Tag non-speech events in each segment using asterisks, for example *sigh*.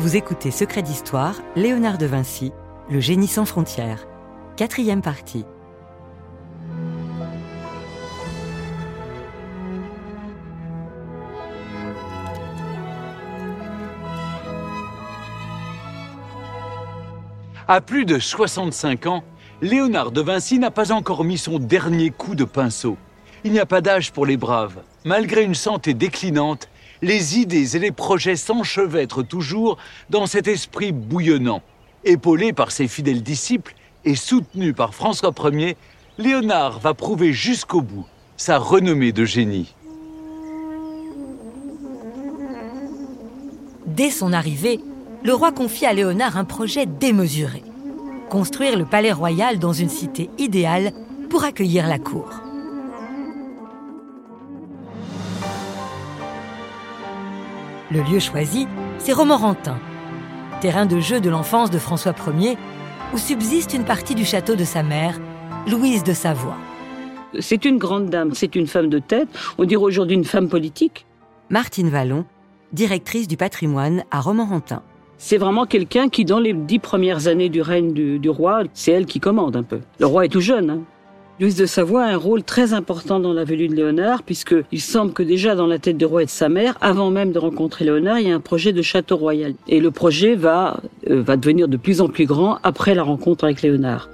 Vous écoutez Secret d'Histoire, Léonard de Vinci, Le génie sans frontières. Quatrième partie. À plus de 65 ans, Léonard de Vinci n'a pas encore mis son dernier coup de pinceau. Il n'y a pas d'âge pour les braves. Malgré une santé déclinante, les idées et les projets s'enchevêtrent toujours dans cet esprit bouillonnant. Épaulé par ses fidèles disciples et soutenu par François Ier, Léonard va prouver jusqu'au bout sa renommée de génie. Dès son arrivée, le roi confie à Léonard un projet démesuré. Construire le palais royal dans une cité idéale pour accueillir la cour. Le lieu choisi, c'est Romorantin, terrain de jeu de l'enfance de François Ier, où subsiste une partie du château de sa mère, Louise de Savoie. C'est une grande dame, c'est une femme de tête, on dirait aujourd'hui une femme politique. Martine Vallon, directrice du patrimoine à Romorantin. C'est vraiment quelqu'un qui, dans les dix premières années du règne du, du roi, c'est elle qui commande un peu. Le roi est tout jeune. Hein. Louise de Savoie a un rôle très important dans la venue de Léonard, puisqu'il semble que déjà dans la tête du roi et de sa mère, avant même de rencontrer Léonard, il y a un projet de château royal. Et le projet va, euh, va devenir de plus en plus grand après la rencontre avec Léonard.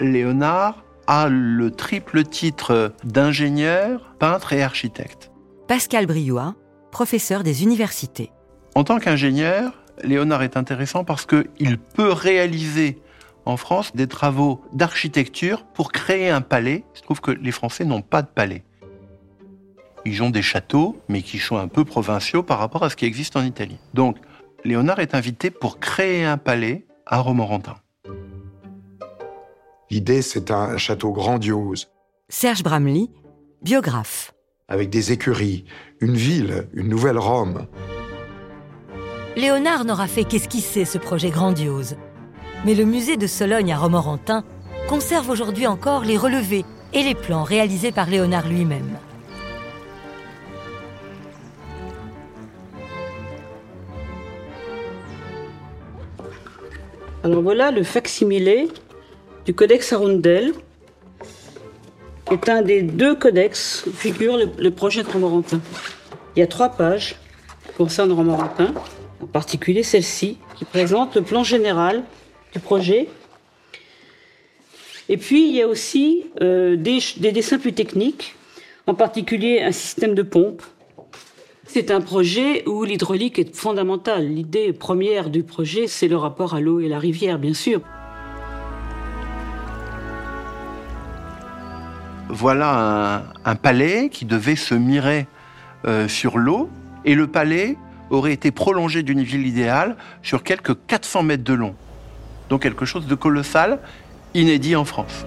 Léonard a le triple titre d'ingénieur, peintre et architecte. Pascal Briouat, professeur des universités. En tant qu'ingénieur, Léonard est intéressant parce qu'il peut réaliser en France des travaux d'architecture pour créer un palais. Je trouve que les Français n'ont pas de palais. Ils ont des châteaux, mais qui sont un peu provinciaux par rapport à ce qui existe en Italie. Donc, Léonard est invité pour créer un palais à Romorantin. L'idée, c'est un château grandiose. Serge Bramley, biographe. Avec des écuries, une ville, une nouvelle Rome. Léonard n'aura fait qu'esquisser ce projet grandiose mais le musée de Sologne à Romorantin conserve aujourd'hui encore les relevés et les plans réalisés par Léonard lui-même. Alors voilà le facsimilé du codex Arundel, est un des deux codex où figure le projet de Romorantin. Il y a trois pages qui concernent Romorantin, en particulier celle-ci, qui présente le plan général du projet. Et puis, il y a aussi euh, des, des, dessins plus techniques, en particulier un système de pompe. C'est un projet où l'hydraulique est fondamentale. L'idée première du projet, c'est le rapport à l'eau et la rivière, bien sûr. Voilà un, un palais qui devait se mirer euh, sur l'eau, et le palais aurait été prolongé d'une ville idéale sur quelques 400 mètres de long. Donc quelque chose de colossal, inédit en France.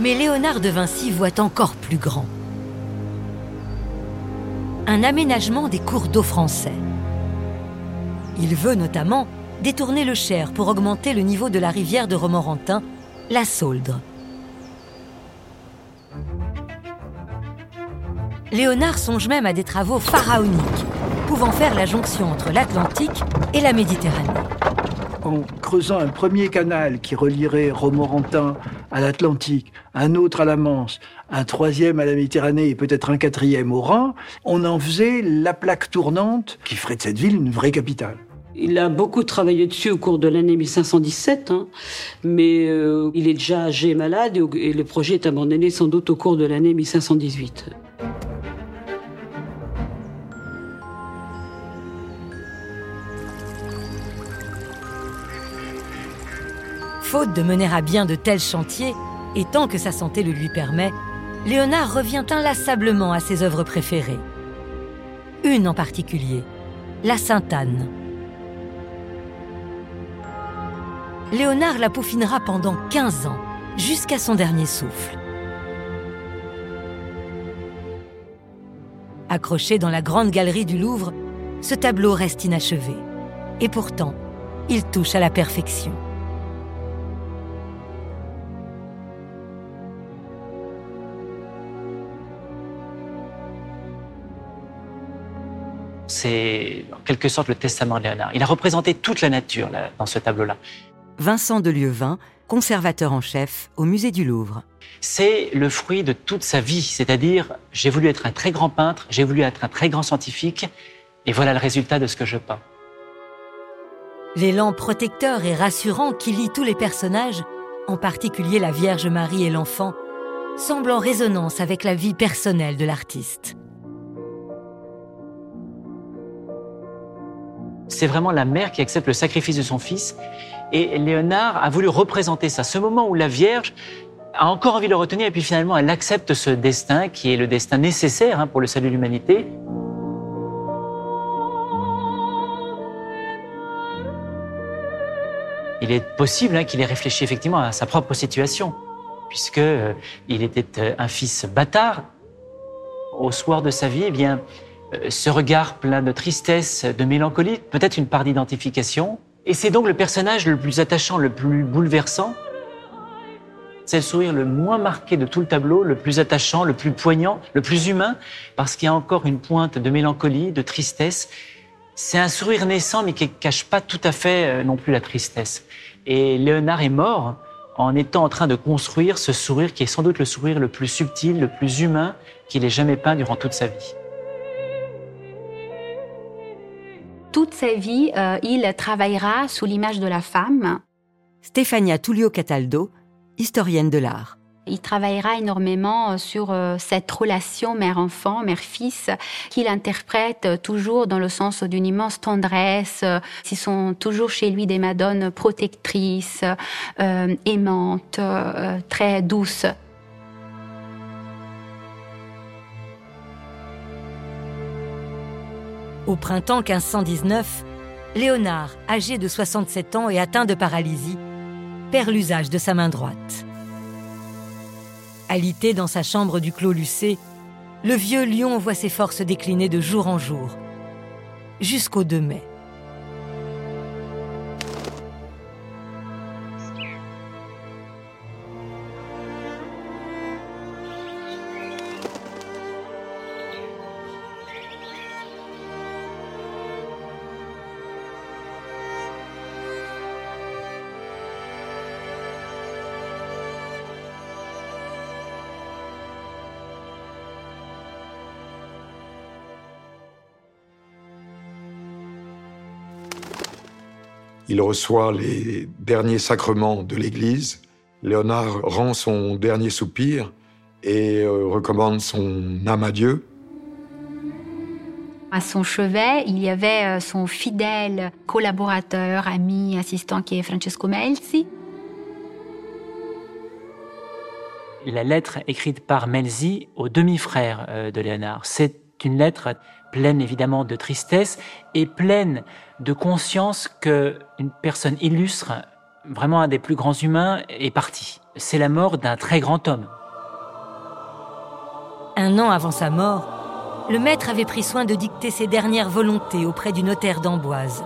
Mais Léonard de Vinci voit encore plus grand. Un aménagement des cours d'eau français. Il veut notamment détourner le Cher pour augmenter le niveau de la rivière de Romorantin, la Sauldre. Léonard songe même à des travaux pharaoniques pouvant faire la jonction entre l'Atlantique et la Méditerranée. En creusant un premier canal qui relierait Romorantin à l'Atlantique, un autre à la Manche, un troisième à la Méditerranée et peut-être un quatrième au Rhin, on en faisait la plaque tournante qui ferait de cette ville une vraie capitale. Il a beaucoup travaillé dessus au cours de l'année 1517, hein, mais euh, il est déjà âgé et malade et, et le projet est abandonné sans doute au cours de l'année 1518. Faute de mener à bien de tels chantiers, et tant que sa santé le lui permet, Léonard revient inlassablement à ses œuvres préférées. Une en particulier, la Sainte-Anne. Léonard la peaufinera pendant 15 ans, jusqu'à son dernier souffle. Accroché dans la grande galerie du Louvre, ce tableau reste inachevé. Et pourtant, il touche à la perfection. C'est en quelque sorte le testament de Léonard. Il a représenté toute la nature là, dans ce tableau-là. Vincent de Lieuvin, conservateur en chef au musée du Louvre. C'est le fruit de toute sa vie, c'est-à-dire j'ai voulu être un très grand peintre, j'ai voulu être un très grand scientifique, et voilà le résultat de ce que je peins. L'élan protecteur et rassurant qui lie tous les personnages, en particulier la Vierge Marie et l'enfant, semble en résonance avec la vie personnelle de l'artiste. C'est vraiment la mère qui accepte le sacrifice de son fils. Et Léonard a voulu représenter ça. Ce moment où la Vierge a encore envie de le retenir et puis finalement elle accepte ce destin qui est le destin nécessaire hein, pour le salut de l'humanité. Il est possible hein, qu'il ait réfléchi effectivement à sa propre situation, puisque euh, il était euh, un fils bâtard. Au soir de sa vie, eh bien, ce regard plein de tristesse, de mélancolie, peut-être une part d'identification. Et c'est donc le personnage le plus attachant, le plus bouleversant. C'est le sourire le moins marqué de tout le tableau, le plus attachant, le plus poignant, le plus humain, parce qu'il y a encore une pointe de mélancolie, de tristesse. C'est un sourire naissant, mais qui ne cache pas tout à fait euh, non plus la tristesse. Et Léonard est mort en étant en train de construire ce sourire qui est sans doute le sourire le plus subtil, le plus humain qu'il ait jamais peint durant toute sa vie. Toute sa vie, euh, il travaillera sous l'image de la femme. Stefania Tullio Cataldo, historienne de l'art. Il travaillera énormément euh, sur euh, cette relation mère-enfant, mère-fils, qu'il interprète toujours dans le sens d'une immense tendresse. Ils sont toujours chez lui des madones protectrices, aimantes, très douces. Au printemps 1519, Léonard, âgé de 67 ans et atteint de paralysie, perd l'usage de sa main droite. Alité dans sa chambre du Clos Lucé, le vieux lion voit ses forces décliner de jour en jour, jusqu'au 2 mai. Il reçoit les derniers sacrements de l'Église. Léonard rend son dernier soupir et euh, recommande son âme à Dieu. À son chevet, il y avait euh, son fidèle collaborateur, ami, assistant qui est Francesco Melzi. La lettre écrite par Melzi au demi-frère euh, de Léonard, c'est une lettre pleine évidemment de tristesse et pleine de conscience que une personne illustre, vraiment un des plus grands humains, est parti. C'est la mort d'un très grand homme. Un an avant sa mort, le maître avait pris soin de dicter ses dernières volontés auprès du notaire d'Amboise.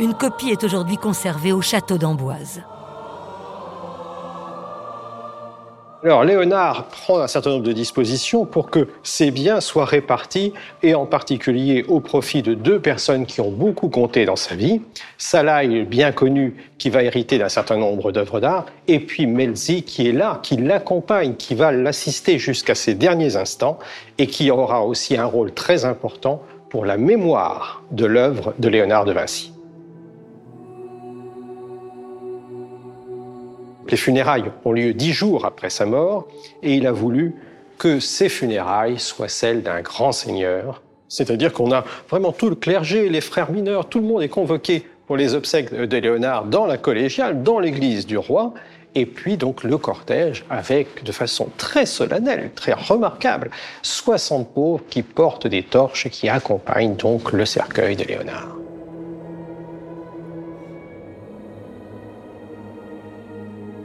Une copie est aujourd'hui conservée au château d'Amboise. Alors Léonard prend un certain nombre de dispositions pour que ces biens soient répartis et en particulier au profit de deux personnes qui ont beaucoup compté dans sa vie. Salah bien connu qui va hériter d'un certain nombre d'œuvres d'art et puis Melzi qui est là, qui l'accompagne, qui va l'assister jusqu'à ses derniers instants et qui aura aussi un rôle très important pour la mémoire de l'œuvre de Léonard de Vinci. Les funérailles ont lieu dix jours après sa mort et il a voulu que ces funérailles soient celles d'un grand seigneur. C'est-à-dire qu'on a vraiment tout le clergé, les frères mineurs, tout le monde est convoqué pour les obsèques de Léonard dans la collégiale, dans l'église du roi, et puis donc le cortège avec de façon très solennelle, très remarquable, 60 pauvres qui portent des torches et qui accompagnent donc le cercueil de Léonard.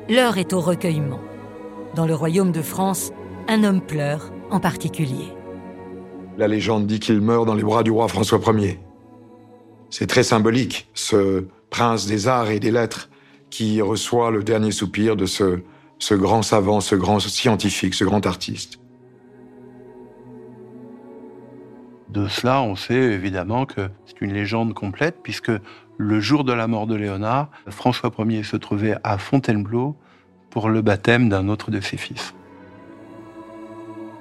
L'heure est au recueillement. Dans le royaume de France, un homme pleure en particulier. La légende dit qu'il meurt dans les bras du roi François Ier. C'est très symbolique, ce prince des arts et des lettres qui reçoit le dernier soupir de ce, ce grand savant, ce grand scientifique, ce grand artiste. De cela, on sait évidemment que c'est une légende complète, puisque le jour de la mort de Léonard, François Ier se trouvait à Fontainebleau pour le baptême d'un autre de ses fils.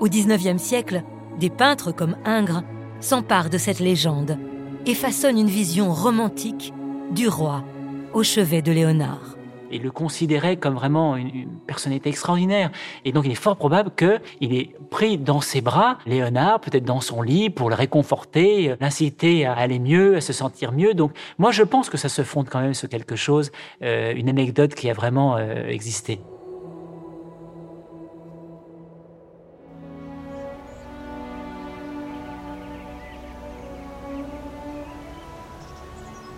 Au XIXe siècle, des peintres comme Ingres s'emparent de cette légende et façonnent une vision romantique du roi au chevet de Léonard il le considérait comme vraiment une, personnalité extraordinaire. Et donc il est fort probable qu'il ait pris dans ses bras Léonard, peut-être dans son lit, pour le réconforter, l'inciter à aller mieux, à se sentir mieux. Donc moi je pense que ça se fonde quand même sur quelque chose, euh, une anecdote qui a vraiment euh, existé.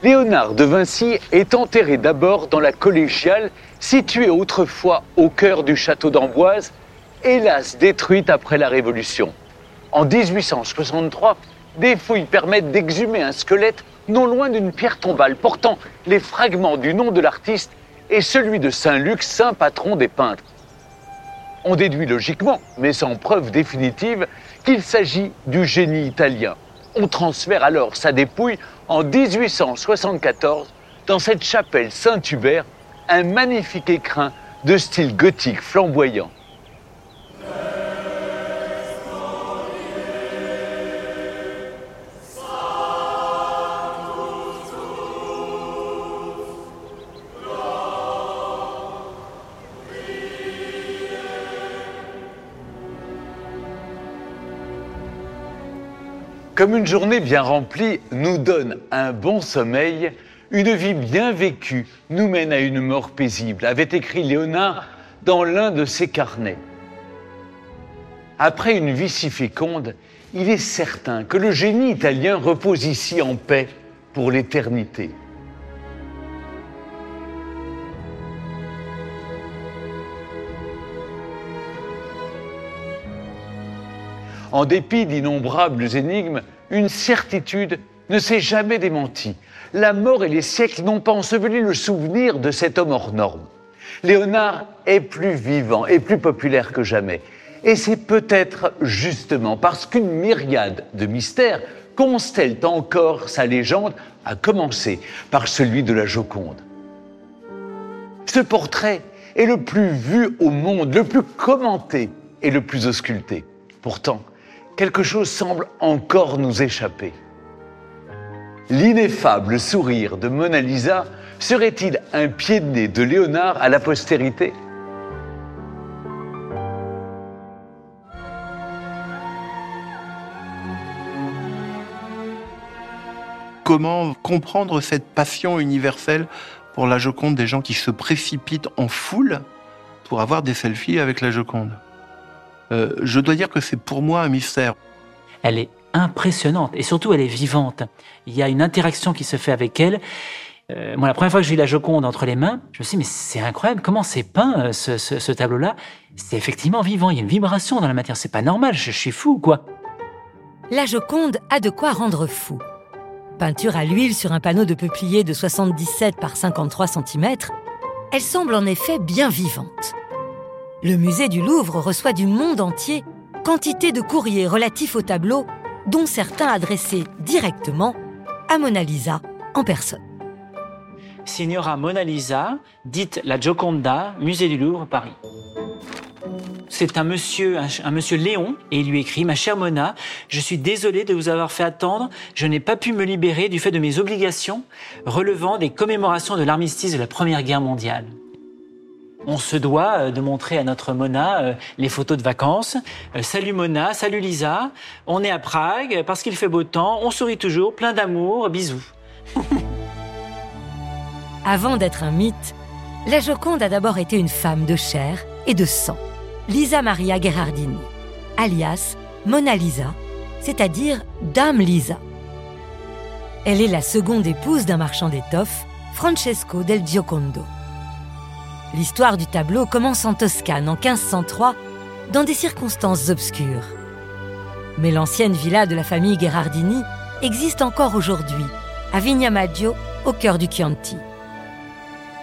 Léonard de Vinci est enterré d'abord dans la collégiale, située autrefois au cœur du château d'Amboise, hélas détruite après la Révolution. En 1863, des fouilles permettent d'exhumer un squelette non loin d'une pierre tombale portant les fragments du nom de l'artiste et celui de Saint Luc, saint patron des peintres. On déduit logiquement, mais sans preuve définitive, qu'il s'agit du génie italien. On transfère alors sa dépouille en 1874 dans cette chapelle Saint-Hubert, un magnifique écrin de style gothique flamboyant. Comme une journée bien remplie nous donne un bon sommeil, une vie bien vécue nous mène à une mort paisible, avait écrit Léonard dans l'un de ses carnets. Après une vie si féconde, il est certain que le génie italien repose ici en paix pour l'éternité. En dépit d'innombrables énigmes, une certitude ne s'est jamais démentie. La mort et les siècles n'ont pas enseveli le souvenir de cet homme hors norme. Léonard est plus vivant et plus populaire que jamais. Et c'est peut-être justement parce qu'une myriade de mystères constellent encore sa légende, à commencer par celui de la Joconde. Ce portrait est le plus vu au monde, le plus commenté et le plus ausculté. Pourtant, quelque chose semble encore nous échapper. L'ineffable sourire de Mona Lisa serait-il un pied de nez de Léonard à la postérité? Comment comprendre cette passion universelle pour la Joconde des gens qui se précipitent en foule pour avoir des selfies avec la Joconde? Euh, je dois dire que c'est pour moi un mystère. Elle est impressionnante et surtout elle est vivante. Il y a une interaction qui se fait avec elle. Euh, moi, la première fois que j'ai eu la Joconde entre les mains, je me suis dit, mais c'est incroyable, comment c'est peint euh, ce, tableau-là? C'est effectivement vivant, il y a une vibration dans la matière, c'est pas normal, je, je suis fou, quoi. La Joconde a de quoi rendre fou. Peinture à l'huile sur un panneau de peuplier de 77 par 53 cm, elle semble en effet bien vivante. Le musée du Louvre reçoit du monde entier quantité de courriers relatifs au tableau, dont certains adressés directement à Mona Lisa en personne. Signora Mona Lisa, dite la Gioconda, musée du Louvre, Paris. C'est un monsieur, un, monsieur Léon, et il lui écrit Ma chère Mona, je suis désolé de vous avoir fait attendre. Je n'ai pas pu me libérer du fait de mes obligations relevant des commémorations de l'armistice de la Première Guerre mondiale on se doit euh, de montrer à notre Mona euh, les photos de vacances. Euh, salut Mona, salut Lisa, on est à Prague parce qu'il fait beau temps, on sourit toujours, plein d'amour, bisous. *laughs* Avant d'être un mythe, la Joconde a d'abord été une femme de chair et de sang, Lisa Maria Gherardini, alias Mona Lisa, c'est-à-dire Dame Lisa. Elle est la seconde épouse d'un marchand d'étoffes, Francesco del Giocondo. L'histoire du tableau commence en Toscane en 1503, dans des circonstances obscures. Mais l'ancienne villa de la famille Gherardini existe encore aujourd'hui, à Vignamaggio, au cœur du Chianti.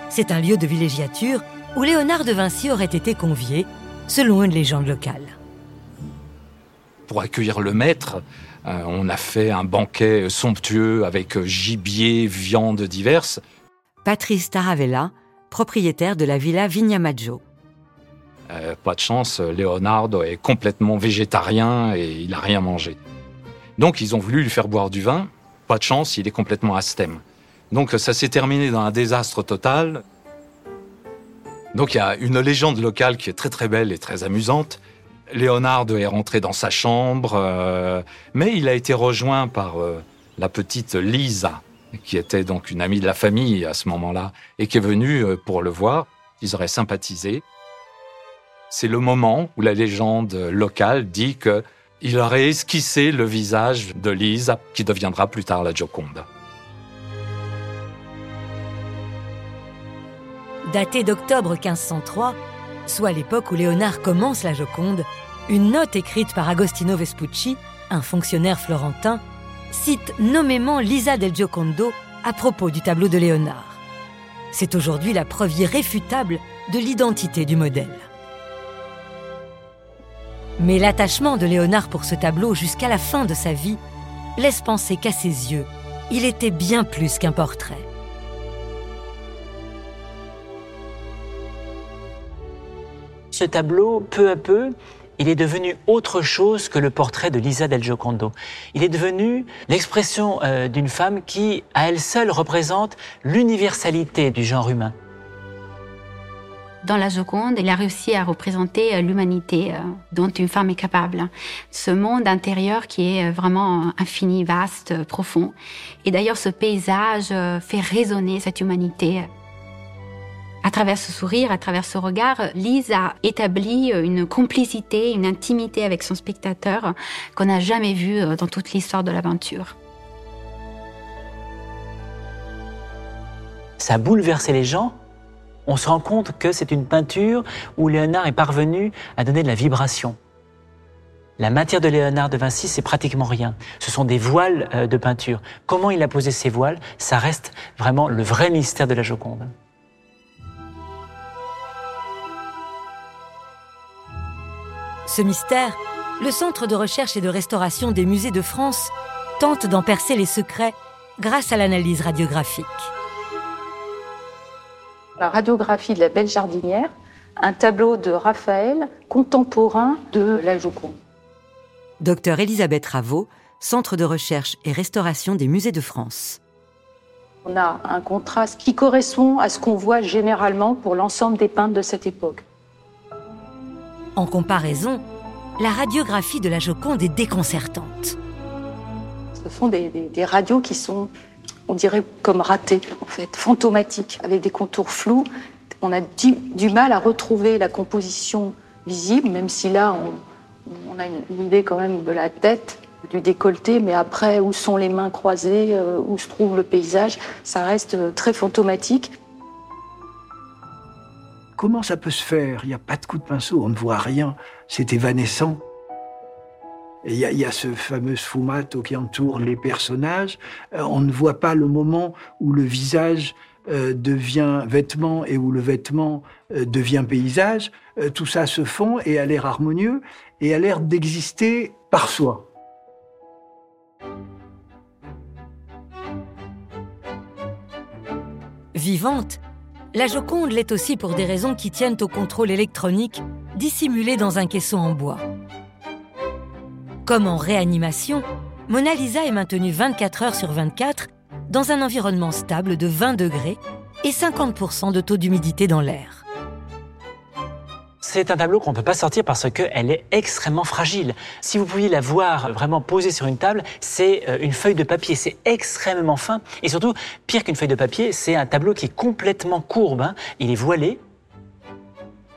C'est un lieu de villégiature où Léonard de Vinci aurait été convié, selon une légende locale. pour accueillir le maître. Euh, on a fait un banquet somptueux avec gibier, viandes diverses. Patrice Taravella, propriétaire de la villa Vignamaggio. Euh, pas de chance, Leonardo est complètement végétarien et il n'a rien mangé. Donc ils ont voulu lui faire boire du vin. Pas de chance, il est complètement asthème. Donc ça s'est terminé dans un désastre total. Donc il y a une légende locale qui est très très belle et très amusante. Leonardo est rentré dans sa chambre, euh, mais il a été rejoint par euh, la petite Lisa, qui était donc une amie de la famille à ce moment-là, et qui est venue pour le voir. Ils auraient sympathisé. C'est le moment où la légende locale dit que il aurait esquissé le visage de Lise, qui deviendra plus tard la Joconde. Daté d'octobre 1503, soit l'époque où Léonard commence la Joconde, une note écrite par Agostino Vespucci, un fonctionnaire florentin, cite nommément Lisa del Giocondo à propos du tableau de Léonard. C'est aujourd'hui la preuve irréfutable de l'identité du modèle. Mais l'attachement de Léonard pour ce tableau jusqu'à la fin de sa vie laisse penser qu'à ses yeux, il était bien plus qu'un portrait. Ce tableau, peu à peu, il est devenu autre chose que le portrait de Lisa del Giocondo. Il est devenu l'expression euh, d'une femme qui, à elle seule, représente l'universalité du genre humain dans la Joconde, il a réussi à représenter euh, l'humanité euh, dont une femme est capable. Ce monde intérieur qui est vraiment infini, vaste, profond. Et d'ailleurs, ce paysage fait résonner cette humanité. À travers ce sourire, à travers ce regard, Lise a établi une complicité, une intimité avec son spectateur qu'on n'a jamais vu dans toute l'histoire de l'aventure. Ça a bouleversé les gens on se rend compte que c'est une peinture où Léonard est parvenu à donner de la vibration. La matière de Léonard de Vinci, c'est pratiquement rien. Ce sont des voiles euh, de peinture. Comment il a posé ces voiles, ça reste vraiment le vrai mystère de la Joconde. Ce mystère, le Centre de recherche et de restauration des musées de France tente d'en percer les secrets grâce à l'analyse radiographique la radiographie de la Belle Jardinière, un tableau de Raphaël contemporain de la Joconde. Docteur Elisabeth Raveau, Centre de recherche et restauration des musées de France. On a un contraste qui correspond à ce qu'on voit généralement pour l'ensemble des peintres de cette époque. En comparaison, la radiographie de la Joconde est déconcertante. Ce sont des, radios qui sont on dirait comme raté, en fait, fantomatique, avec des contours flous. On a du, mal à retrouver la composition visible, même si là, on, a une, idée quand même de la tête, du décolleté, mais après, où sont les mains croisées, euh, où se trouve le paysage, ça reste euh, très fantomatique. Comment ça peut se faire? Il n'y a pas de coup de pinceau, on ne voit rien, c'est évanescent. Il y, a ce fameux sfumato qui entoure les personnages. Euh, on ne voit pas le moment où le visage euh, devient vêtement et où le vêtement euh, devient paysage. tout ça se fond et a l'air harmonieux et a l'air d'exister par soi. Vivante, la Joconde l'est aussi pour des raisons qui tiennent au contrôle électronique dissimulé dans un caisson en bois. Comme en réanimation, Mona Lisa est maintenue 24 heures sur 24 dans un environnement stable de 20 degrés et 50% de taux d'humidité dans l'air. C'est un tableau qu'on ne peut pas sortir parce qu'elle est extrêmement fragile. Si vous pouviez la voir vraiment posée sur une table, c'est euh, une feuille de papier. C'est extrêmement fin. Et surtout, pire qu'une feuille de papier, c'est un tableau qui est complètement courbe. Hein. Il est voilé.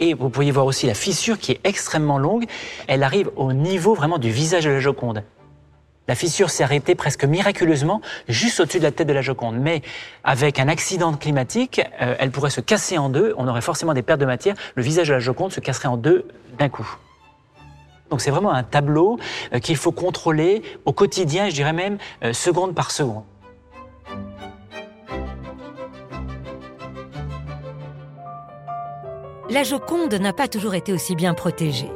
Et vous pourriez voir aussi la fissure qui est extrêmement longue. Elle arrive au niveau vraiment du visage de la Joconde. La fissure s'est arrêtée presque miraculeusement juste au-dessus de la tête de la Joconde. Mais avec un accident climatique, euh, elle pourrait se casser en deux. On aurait forcément des pertes de matière. Le visage de la Joconde se casserait en deux d'un coup. Donc c'est vraiment un tableau euh, qu'il faut contrôler au quotidien, je dirais même euh, seconde par seconde. la Joconde n'a pas toujours été aussi bien protégée.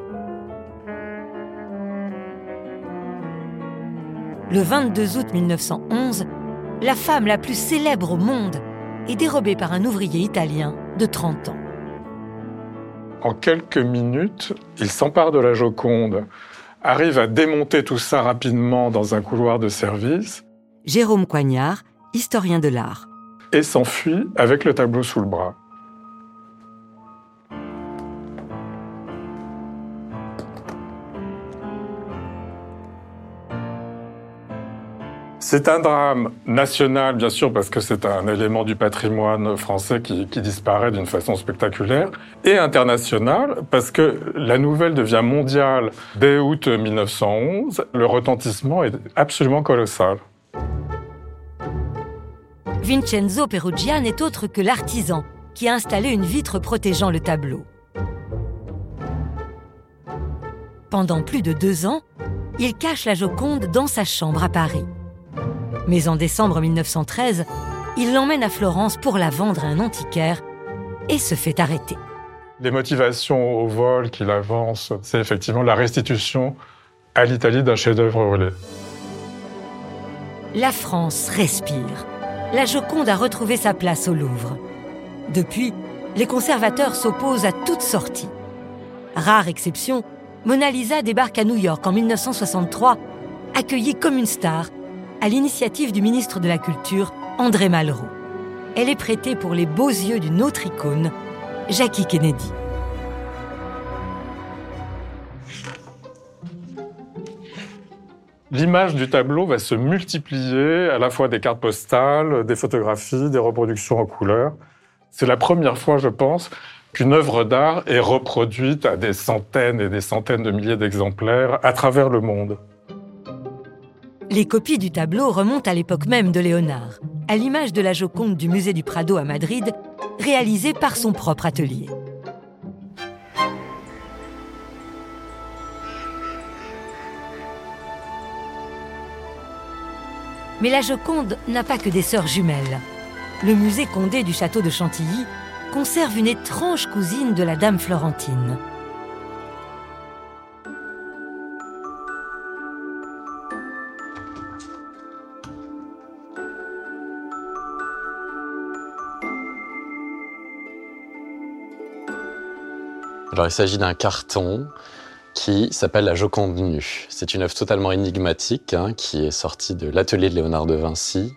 Le 22 août 1911, la femme la plus célèbre au monde est dérobée par un ouvrier italien de 30 ans. En quelques minutes, il s'empare de la Joconde, arrive à démonter tout ça rapidement dans un couloir de service. Jérôme Coignard, historien de l'art. Et s'enfuit avec le tableau sous le bras. C'est un drame national, bien sûr, parce que c'est un élément du patrimoine français qui, disparaît d'une façon spectaculaire, et international, parce que la nouvelle devient mondiale dès août 1911. Le retentissement est absolument colossal. Vincenzo Perugia n'est autre que l'artisan qui a installé une vitre protégeant le tableau. Pendant plus de deux ans, il cache la Joconde dans sa chambre à Paris. Mais en décembre 1913, il l'emmène à Florence pour la vendre à un antiquaire et se fait arrêter. Les motivations au vol qu'il avance, c'est effectivement la restitution à l'Italie d'un chef-d'œuvre volé. La France respire. La Joconde a retrouvé sa place au Louvre. Depuis, les conservateurs s'opposent à toute sortie. Rare exception, Mona Lisa débarque à New York en 1963, accueillie comme une star à l'initiative du ministre de la Culture, André Malraux. Elle est prêtée pour les beaux yeux d'une autre icône, Jackie Kennedy. L'image du tableau va se multiplier, à la fois des cartes postales, des photographies, des reproductions en couleur. C'est la première fois, je pense, qu'une œuvre d'art est reproduite à des centaines et des centaines de milliers d'exemplaires à travers le monde. Les copies du tableau remontent à l'époque même de Léonard, à l'image de la Joconde du musée du Prado à Madrid, réalisée par son propre atelier. Mais la Joconde n'a pas que des sœurs jumelles. Le musée Condé du château de Chantilly conserve une étrange cousine de la dame Florentine. Alors il s'agit d'un carton qui s'appelle La Joconde nue. C'est une œuvre totalement énigmatique hein, qui est sortie de l'atelier de Léonard de Vinci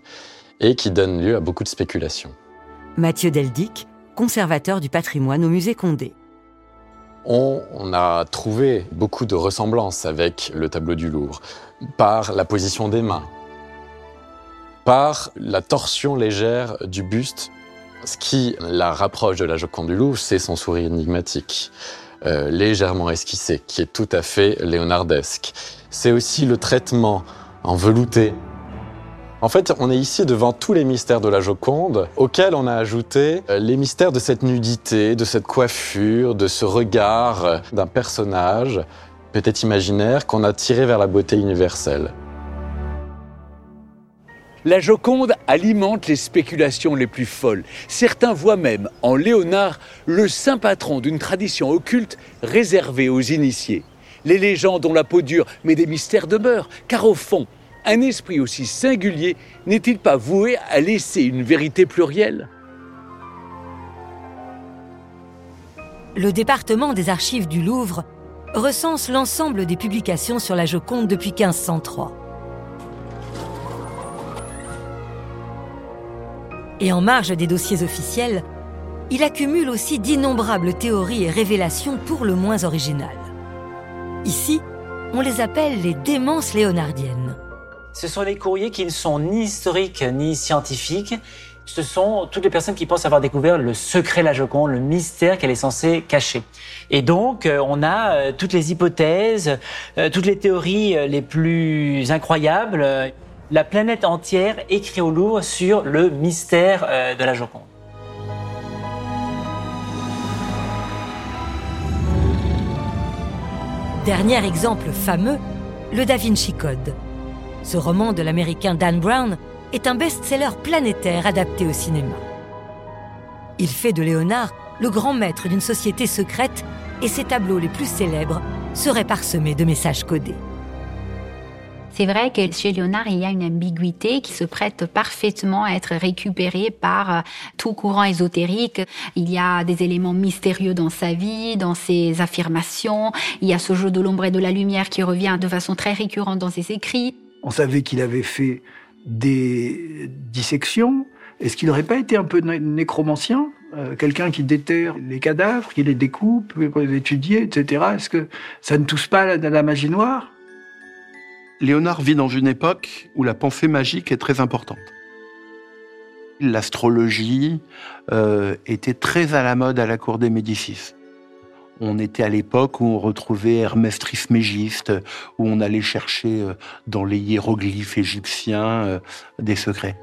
et qui donne lieu à beaucoup de spéculations. Mathieu Deldic, conservateur du patrimoine au musée Condé. On, on a trouvé beaucoup de ressemblances avec le tableau du Louvre par la position des mains, par la torsion légère du buste ce qui la rapproche de la Joconde du Louvre, c'est son sourire énigmatique, euh, légèrement esquissé, qui est tout à fait léonardesque. C'est aussi le traitement en velouté. En fait, on est ici devant tous les mystères de la Joconde, auxquels on a ajouté euh, les mystères de cette nudité, de cette coiffure, de ce regard euh, d'un personnage, peut-être imaginaire, qu'on a tiré vers la beauté universelle. La Joconde alimente les spéculations les plus folles. Certains voient même en Léonard le saint patron d'une tradition occulte réservée aux initiés. Les légendes ont la peau dure, mais des mystères demeurent, car au fond, un esprit aussi singulier n'est-il pas voué à laisser une vérité plurielle? Le département des archives du Louvre recense l'ensemble des publications sur la Joconde depuis 1503. Et en marge des dossiers officiels, il accumule aussi d'innombrables théories et révélations pour le moins originales. Ici, on les appelle les démences léonardiennes. Ce sont des courriers qui ne sont ni historiques ni scientifiques. Ce sont toutes les personnes qui pensent avoir découvert le secret de la Joconde, le mystère qu'elle est censée cacher. Et donc, euh, on a euh, toutes les hypothèses, euh, toutes les théories les plus incroyables la planète entière écrit au Louvre sur le mystère euh, de la Joconde. Dernier exemple fameux, le Da Vinci Code. Ce roman de l'américain Dan Brown est un best-seller planétaire adapté au cinéma. Il fait de Léonard le grand maître d'une société secrète et ses tableaux les plus célèbres seraient parsemés de messages codés. C'est vrai que chez Léonard, il y a une ambiguïté qui se prête parfaitement à être récupérée par euh, tout courant ésotérique. Il y a des éléments mystérieux dans sa vie, dans ses affirmations. Il y a ce jeu de l'ombre et de la lumière qui revient de façon très récurrente dans ses écrits. On savait qu'il avait fait des dissections. Est-ce qu'il n'aurait pas été un peu nécromancien euh, Quelqu'un qui déterre les cadavres, qui les découpe, pour les étudier, etc. Est-ce que ça ne touche pas à la magie noire? Léonard vit dans une époque où la pensée magique est très importante. L'astrologie euh, était très à la mode à la cour des Médicis. On était à l'époque où on retrouvait Hermès Trismégiste, où on allait chercher euh, dans les hiéroglyphes égyptiens euh, des secrets.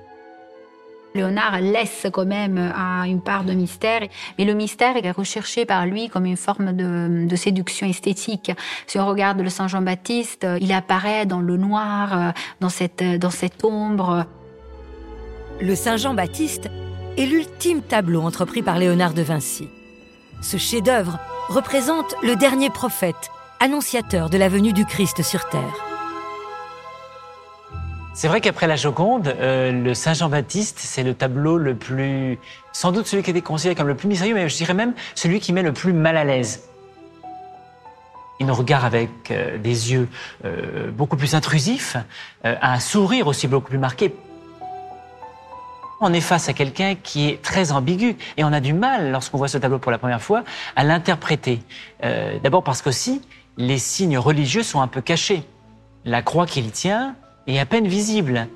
Léonard laisse quand même une part de mystère, mais le mystère est recherché par lui comme une forme de, séduction esthétique. Si on regarde le Saint Jean-Baptiste, il apparaît dans le noir, dans cette, dans cette ombre. Le Saint Jean-Baptiste est l'ultime tableau entrepris par Léonard de Vinci. Ce chef-d'œuvre représente le dernier prophète, annonciateur de la venue du Christ sur terre. C'est vrai qu'après la Joconde, euh, le Saint Jean-Baptiste, c'est le tableau le plus, sans doute celui qui était considéré comme le plus mystérieux, mais je dirais même celui qui met le plus mal à l'aise. Il nous regarde avec euh, des yeux euh, beaucoup plus intrusifs, un sourire aussi beaucoup plus marqué. On est face à quelqu'un qui est très ambigu et on a du mal, lorsqu'on voit ce tableau pour la première fois, à l'interpréter. D'abord parce qu'aussi, les signes religieux sont un peu cachés. La croix qu'il tient, et à peine visible.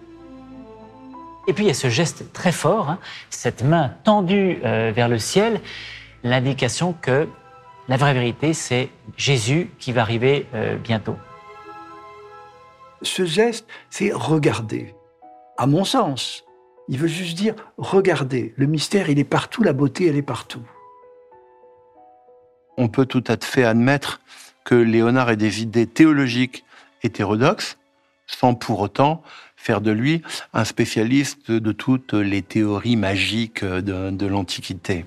Et puis il y a ce geste très fort, hein, cette main tendue euh, vers le ciel, l'indication que la vraie vérité, c'est Jésus qui va arriver euh, bientôt. Ce geste, c'est regarder. À mon sens, il veut juste dire regardez. Le mystère, il est partout, la beauté, elle est partout. On peut tout à fait admettre que Léonard ait des idées théologiques hétérodoxes, sans pour autant faire de lui un spécialiste de toutes les théories magiques de, l'Antiquité.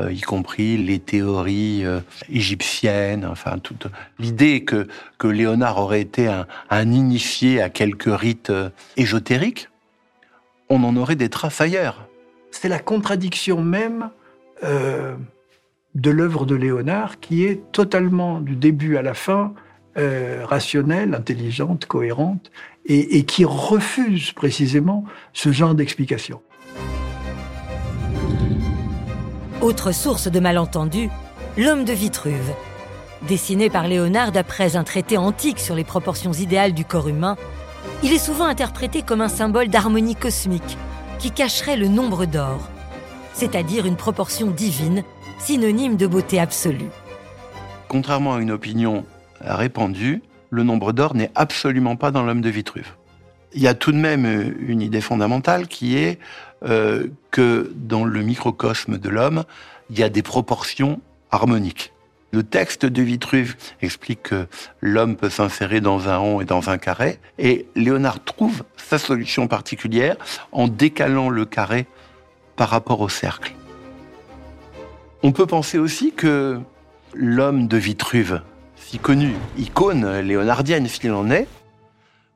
Euh, y compris les théories euh, égyptiennes, enfin toute l'idée que, que Léonard aurait été un, initié à quelques rites euh, ésotériques, on en aurait des traces ailleurs. C'est la contradiction même de l'œuvre de Léonard qui est totalement du début à la fin euh, rationnelle, intelligente, cohérente, et, qui refuse précisément ce genre d'explication. Autre source de malentendus, l'homme de Vitruve. Dessiné par Léonard d'après un traité antique sur les proportions idéales du corps humain, il est souvent interprété comme un symbole d'harmonie cosmique qui cacherait le nombre d'or, c'est-à-dire une proportion divine, synonyme de beauté absolue. Contrairement à une opinion répandu, le nombre d'or n'est absolument pas dans l'homme de Vitruve. Il y a tout de même euh, une idée fondamentale qui est euh, que dans le microcosme de l'homme, il y a des proportions harmoniques. Le texte de Vitruve explique que l'homme peut s'insérer dans un rond et dans un carré, et Léonard trouve sa solution particulière en décalant le carré par rapport au cercle. On peut penser aussi que l'homme de Vitruve si connue icône léonardienne s'il en est,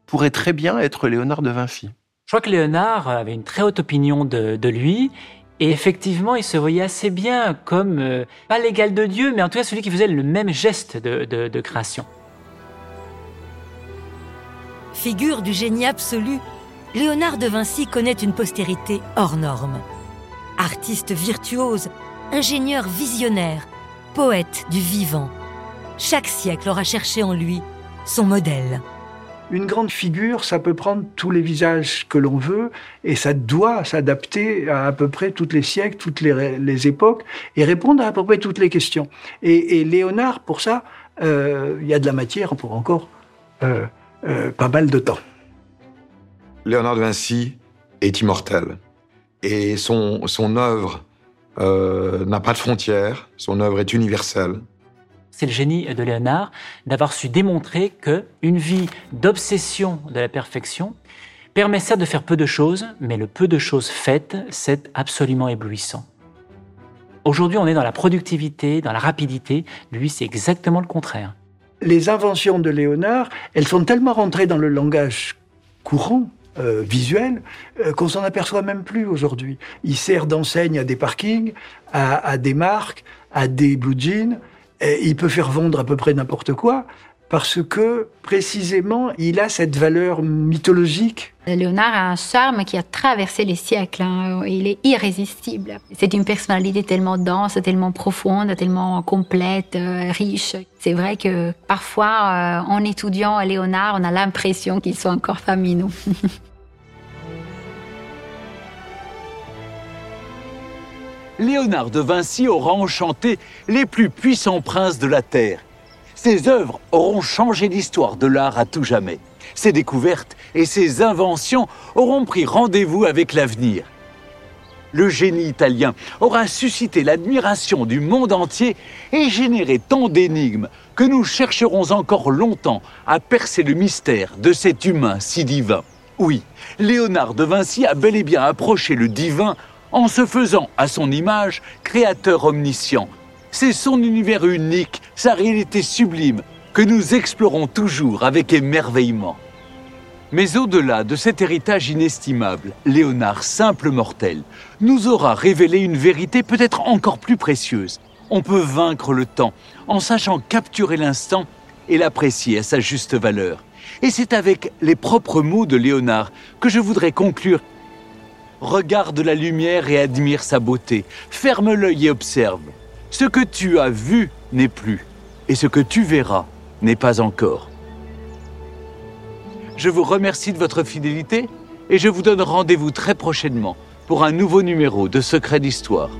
pourrait très bien être Léonard de Vinci. Je crois que Léonard avait une très haute opinion de, lui. Et effectivement, il se voyait assez bien comme, euh, pas l'égal de Dieu, mais en tout cas celui qui faisait le même geste de, de création. Figure du génie absolu, Léonard de Vinci connaît une postérité hors norme. Artiste virtuose, ingénieur visionnaire, poète du vivant, chaque siècle aura cherché en lui son modèle. Une grande figure, ça peut prendre tous les visages que l'on veut et ça doit s'adapter à à peu près tous les siècles, toutes les, époques et répondre à à peu près toutes les questions. Et, Léonard, pour ça, euh, il y a de la matière pour encore euh, euh, pas mal de temps. Léonard de Vinci est immortel et son, son œuvre n'a pas de frontières, son œuvre est universelle c'est le génie de Léonard d'avoir su démontrer que une vie d'obsession de la perfection permet certes de faire peu de choses, mais le peu de choses faites, c'est absolument éblouissant. Aujourd'hui, on est dans la productivité, dans la rapidité. Lui, c'est exactement le contraire. les inventions de Léonard, elles sont tellement rentrées dans le langage courant, euh, visuel, euh, qu'on s'en aperçoit même plus aujourd'hui. Il sert d'enseigne à des parkings, à, à, des marques, à des blue jeans. Il peut faire vendre à peu près n'importe quoi parce que précisément il a cette valeur mythologique. Léonard a un charme qui a traversé les siècles. Hein. Il est irrésistible. C'est une personnalité tellement dense, tellement profonde, tellement complète, euh, riche. C'est vrai que parfois, euh, en étudiant Léonard, on a l'impression qu'il soit encore parmi nous. *laughs* Léonard de Vinci aura enchanté les plus puissants princes de la Terre ses œuvres auront changé l'histoire de l'art à tout jamais. Ses découvertes et ses inventions auront pris rendez-vous avec l'avenir. Le génie italien aura suscité l'admiration du monde entier et généré tant d'énigmes que nous chercherons encore longtemps à percer le mystère de cet humain si divin. Oui, Léonard de Vinci a bel et bien approché le divin en se faisant à son image créateur omniscient, c'est son univers unique, sa réalité sublime, que nous explorons toujours avec émerveillement. Mais au-delà de cet héritage inestimable, Léonard, simple mortel, nous aura révélé une vérité peut-être encore plus précieuse. On peut vaincre le temps en sachant capturer l'instant et l'apprécier à sa juste valeur. Et c'est avec les propres mots de Léonard que je voudrais conclure. Regarde la lumière et admire sa beauté. Ferme l'œil et observe. Ce que tu as vu n'est plus, et ce que tu verras n'est pas encore. Je vous remercie de votre fidélité et je vous donne rendez-vous très prochainement pour un nouveau numéro de Secret d'Histoire.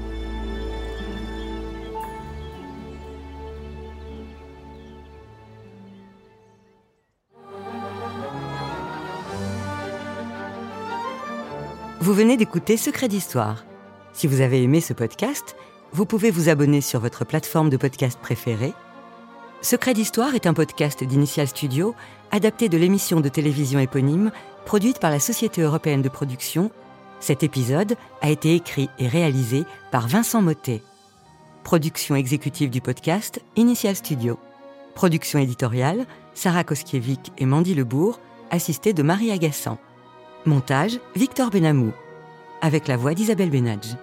Vous venez d'écouter Secret d'Histoire. Si vous avez aimé ce podcast, vous pouvez vous abonner sur votre plateforme de podcast préférée. Secret d'Histoire est un podcast d'Initial Studio, adapté de l'émission de télévision éponyme, produite par la Société européenne de production. Cet épisode a été écrit et réalisé par Vincent Mottet. Production exécutive du podcast, Initial Studio. Production éditoriale, Sarah Koskiewicz et Mandy Lebourg, assistée de Marie Agassan. Montage, Victor Benamou. Avec la voix d'Isabelle Benadj.